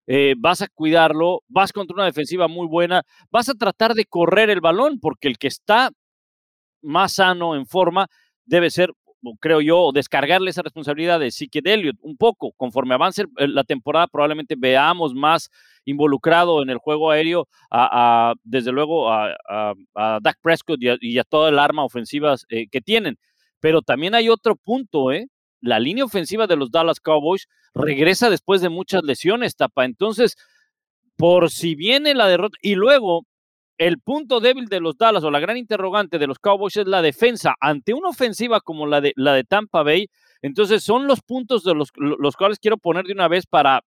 eh, vas a cuidarlo, vas contra una defensiva muy buena, vas a tratar de correr el balón, porque el que está más sano, en forma, debe ser, creo yo, descargarle esa responsabilidad de Sique Elliott un poco. Conforme avance la temporada, probablemente veamos más involucrado en el juego aéreo, a, desde luego, a, a, Dak Prescott y a, toda el arma ofensiva eh, que tienen. Pero también hay otro punto, ¿eh? La línea ofensiva de los Dallas Cowboys regresa después de muchas lesiones, tapa. Entonces, por si viene la derrota, y luego el punto débil de los Dallas o la gran interrogante de los Cowboys es la defensa ante una ofensiva como la de, la de Tampa Bay. Entonces, son los puntos de los, los cuales quiero poner de una vez para,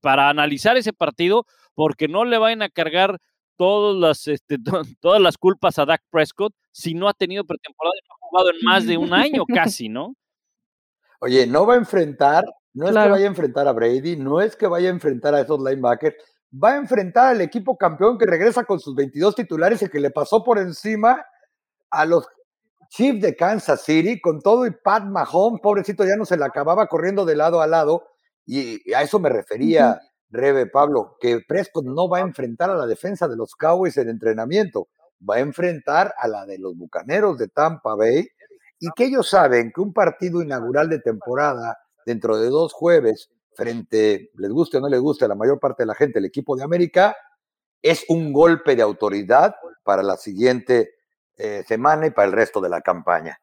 para analizar ese partido, porque no le vayan a cargar todas las, este, todas las culpas a Dak Prescott si no ha tenido pretemporada y no ha jugado en más de un año casi, ¿no? Oye, no va a enfrentar no es que vaya a enfrentar a Brady, no es que vaya a enfrentar a esos linebackers, va a enfrentar al equipo campeón que regresa con sus 22 titulares y que le pasó por encima a los Chiefs de Kansas City con todo y Pat Mahomes, pobrecito, ya no se le acababa corriendo de lado a lado. Y a eso me refería, Rebe Pablo, que Prescott no va a enfrentar a la defensa de los Cowboys en entrenamiento, va a enfrentar a la de los Bucaneros de Tampa Bay. Y que ellos saben que un partido inaugural de temporada dentro de dos jueves frente, les guste o no les guste a la mayor parte de la gente, el equipo de América, es un golpe de autoridad para la siguiente eh, semana y para el resto de la campaña.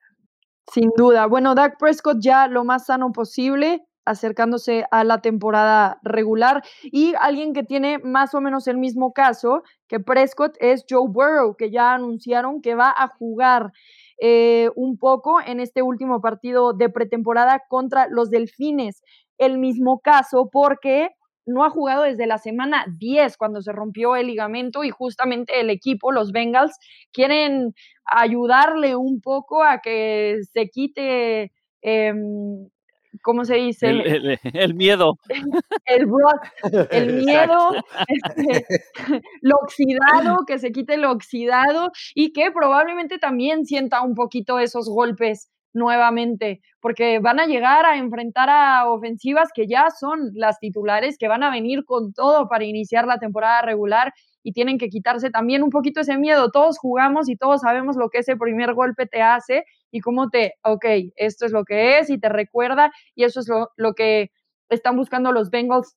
Sin duda. Bueno, Dak Prescott ya lo más sano posible, acercándose a la temporada regular. Y alguien que tiene más o menos el mismo caso que Prescott es Joe Burrow, que ya anunciaron que va a jugar eh, un poco en este último partido de pretemporada contra los Delfines. El mismo caso porque no ha jugado desde la semana 10 cuando se rompió el ligamento y justamente el equipo, los Bengals, quieren ayudarle un poco a que se quite em, ¿cómo se dice? El, miedo. El, el miedo, este, lo oxidado, que se quite lo oxidado y que probablemente también sienta un poquito esos golpes nuevamente, porque van a llegar a enfrentar a ofensivas que ya son las titulares, que van a venir con todo para iniciar la temporada regular y tienen que quitarse también un poquito ese miedo. Todos jugamos y todos sabemos lo que ese primer golpe te hace y cómo te, ok, esto es lo que es y te recuerda y eso es lo, lo que están buscando los Bengals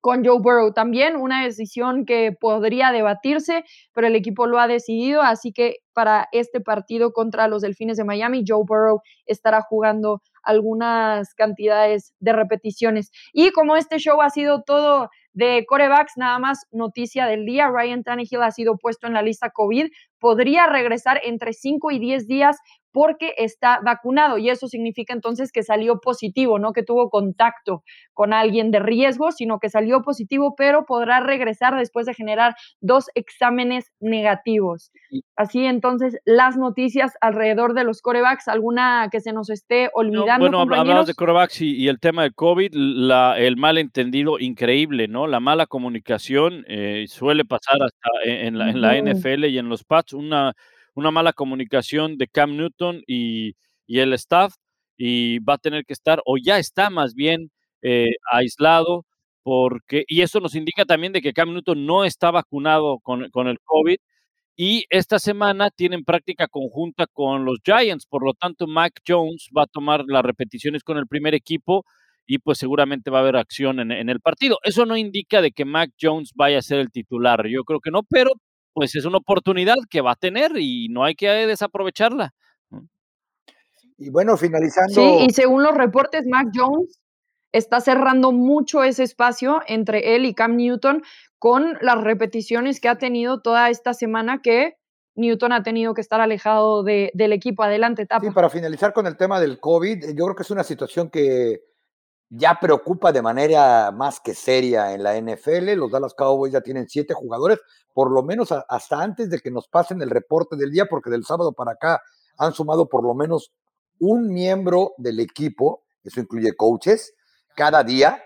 con Joe Burrow. También una decisión que podría debatirse, pero el equipo lo ha decidido, así que para este partido contra los Delfines de Miami, Joe Burrow estará jugando algunas cantidades de repeticiones. Y como este show ha sido todo de corebacks, nada más noticia del día, Ryan Tannehill ha sido puesto en la lista COVID, podría regresar entre 5 y 10 días porque está vacunado y eso significa entonces que salió positivo, no que tuvo contacto con alguien de riesgo, sino que salió positivo, pero podrá regresar después de generar dos exámenes negativos. Así entonces, las noticias alrededor de los corebacks, alguna que se nos esté olvidando. bueno, hablamos de corebacks y, el tema del COVID, la, el malentendido increíble, ¿no? La mala comunicación eh, suele pasar hasta en, la, en la NFL y en los Pats, una una mala comunicación de Cam Newton y, el staff y va a tener que estar, o ya está más bien, eh, aislado, porque, y eso nos indica también de que Cam Newton no está vacunado con, el COVID. Y esta semana tienen práctica conjunta con los Giants, por lo tanto, Mac Jones va a tomar las repeticiones con el primer equipo y pues seguramente va a haber acción en, en, el partido. Eso no indica de que Mac Jones vaya a ser el titular, yo creo que no, pero pues es una oportunidad que va a tener y no hay que desaprovecharla. Y bueno, finalizando. Sí, y según los reportes, Mac Jones está cerrando mucho ese espacio entre él y Cam Newton con las repeticiones que ha tenido toda esta semana que Newton ha tenido que estar alejado del equipo. Adelante, Tapa. Sí, para finalizar con el tema del COVID, yo creo que es una situación que ya preocupa de manera más que seria en la NFL. Los Dallas Cowboys ya tienen siete jugadores, por lo menos hasta antes de que nos pasen el reporte del día, porque del sábado para acá han sumado por lo menos un miembro del equipo, eso incluye coaches, cada día.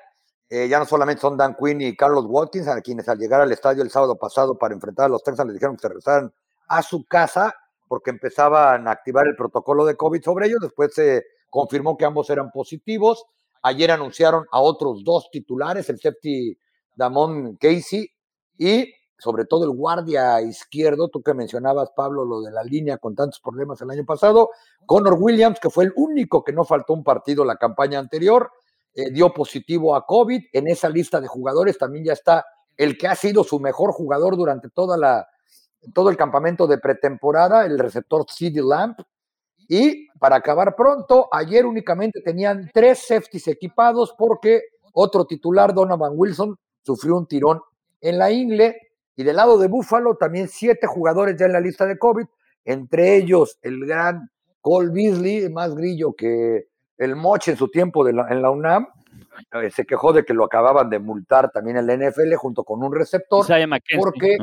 Eh, ya no solamente son Dan Quinn y Carlos Watkins, a quienes al llegar al estadio el sábado pasado para enfrentar a los Texans les dijeron que se regresaran a su casa porque empezaban a activar el protocolo de COVID sobre ellos. Después se confirmó que ambos eran positivos. Ayer anunciaron a otros dos titulares, el safety Damon Casey y sobre todo el guardia izquierdo, tú que mencionabas, Pablo, lo de la línea con tantos problemas el año pasado, Connor Williams, que fue el único que no faltó un partido la campaña anterior, eh, dio positivo a COVID. En esa lista de jugadores también ya está el que ha sido su mejor jugador durante toda la, todo el campamento de pretemporada, el receptor CD Lamp. Y para acabar pronto, ayer únicamente tenían tres safeties equipados porque otro titular, Donovan Wilson, sufrió un tirón en la ingle. Y del lado de Buffalo, también siete jugadores ya en la lista de COVID, entre ellos el gran Cole Beasley, más grillo que el Moche en su tiempo en la UNAM, eh, se quejó de que lo acababan de multar también en la NFL junto con un receptor. Porque,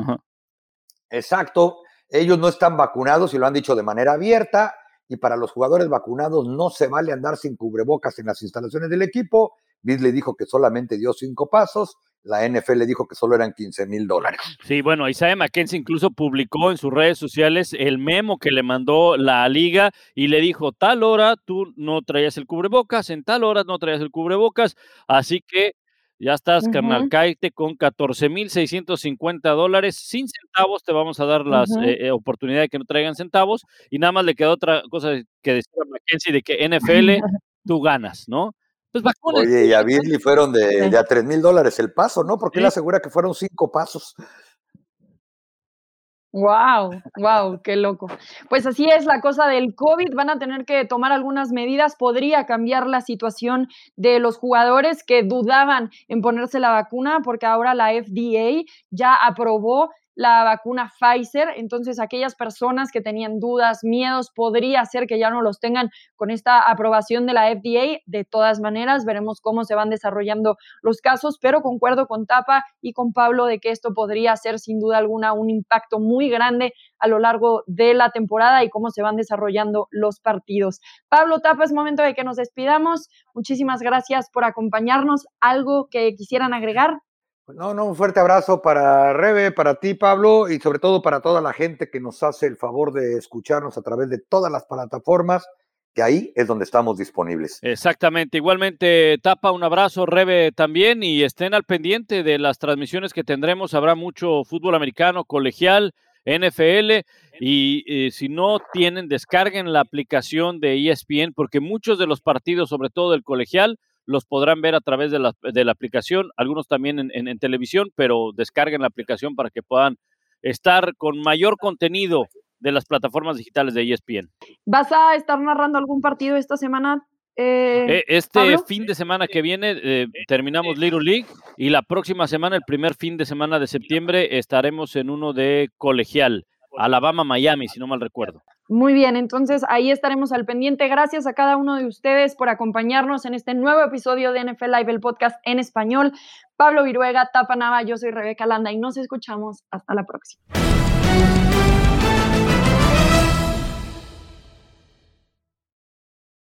exacto, ellos no están vacunados y lo han dicho de manera abierta. Y para los jugadores vacunados no se vale andar sin cubrebocas en las instalaciones del equipo. Beasley dijo que solamente dio cinco pasos la NFL dijo que solo eran 15 mil dólares. Sí, bueno, Isaiah McKenzie incluso publicó en sus redes sociales el memo que le mandó la liga y le dijo, tal hora tú no traías el cubrebocas, en tal hora no traías el cubrebocas, así que ya estás, carnal, cállate con 14 mil 650 dólares, sin centavos te vamos a dar la eh, eh, oportunidad de que no traigan centavos y nada más le quedó otra cosa que decía McKenzie de que NFL tú ganas, ¿no? Pues Oye, y a Beasley fueron de, de a 3 mil dólares el paso, ¿no? Porque él asegura que fueron cinco pasos. Wow, wow, qué loco. Pues así es la cosa del COVID. Van a tener que tomar algunas medidas. Podría cambiar la situación de los jugadores que dudaban en ponerse la vacuna, porque ahora la FDA ya aprobó la vacuna Pfizer. Entonces, aquellas personas que tenían dudas, miedos, podría ser que ya no los tengan con esta aprobación de la FDA. De todas maneras, veremos cómo se van desarrollando los casos, pero concuerdo con Tapa y con Pablo de que esto podría ser sin duda alguna un impacto muy grande a lo largo de la temporada y cómo se van desarrollando los partidos. Pablo Tapa, es momento de que nos despidamos. Muchísimas gracias por acompañarnos. ¿Algo que quisieran agregar? No, no, un fuerte abrazo para Rebe, para ti, Pablo, y sobre todo para toda la gente que nos hace el favor de escucharnos a través de todas las plataformas, que ahí es donde estamos disponibles. Exactamente. Igualmente, Tapa, un abrazo, Rebe también, y estén al pendiente de las transmisiones que tendremos. Habrá mucho fútbol americano, colegial, NFL, y eh, si no tienen, descarguen la aplicación de ESPN, porque muchos de los partidos, sobre todo del colegial, los podrán ver a través de la, de la aplicación, algunos también en, televisión, pero descarguen la aplicación para que puedan estar con mayor contenido de las plataformas digitales de ESPN. ¿Vas a estar narrando algún partido esta semana? Eh, eh, este fin de semana que viene eh, terminamos Little League y la próxima semana, el primer fin de semana de septiembre, estaremos en uno de colegial, Alabama, Miami, si no mal recuerdo. Muy bien, entonces ahí estaremos al pendiente. Gracias a cada uno de ustedes por acompañarnos en este nuevo episodio de NFL Live, el podcast en español. Pablo Viruega, Tapa Nava, yo soy Rebeca Landa y nos escuchamos hasta la próxima.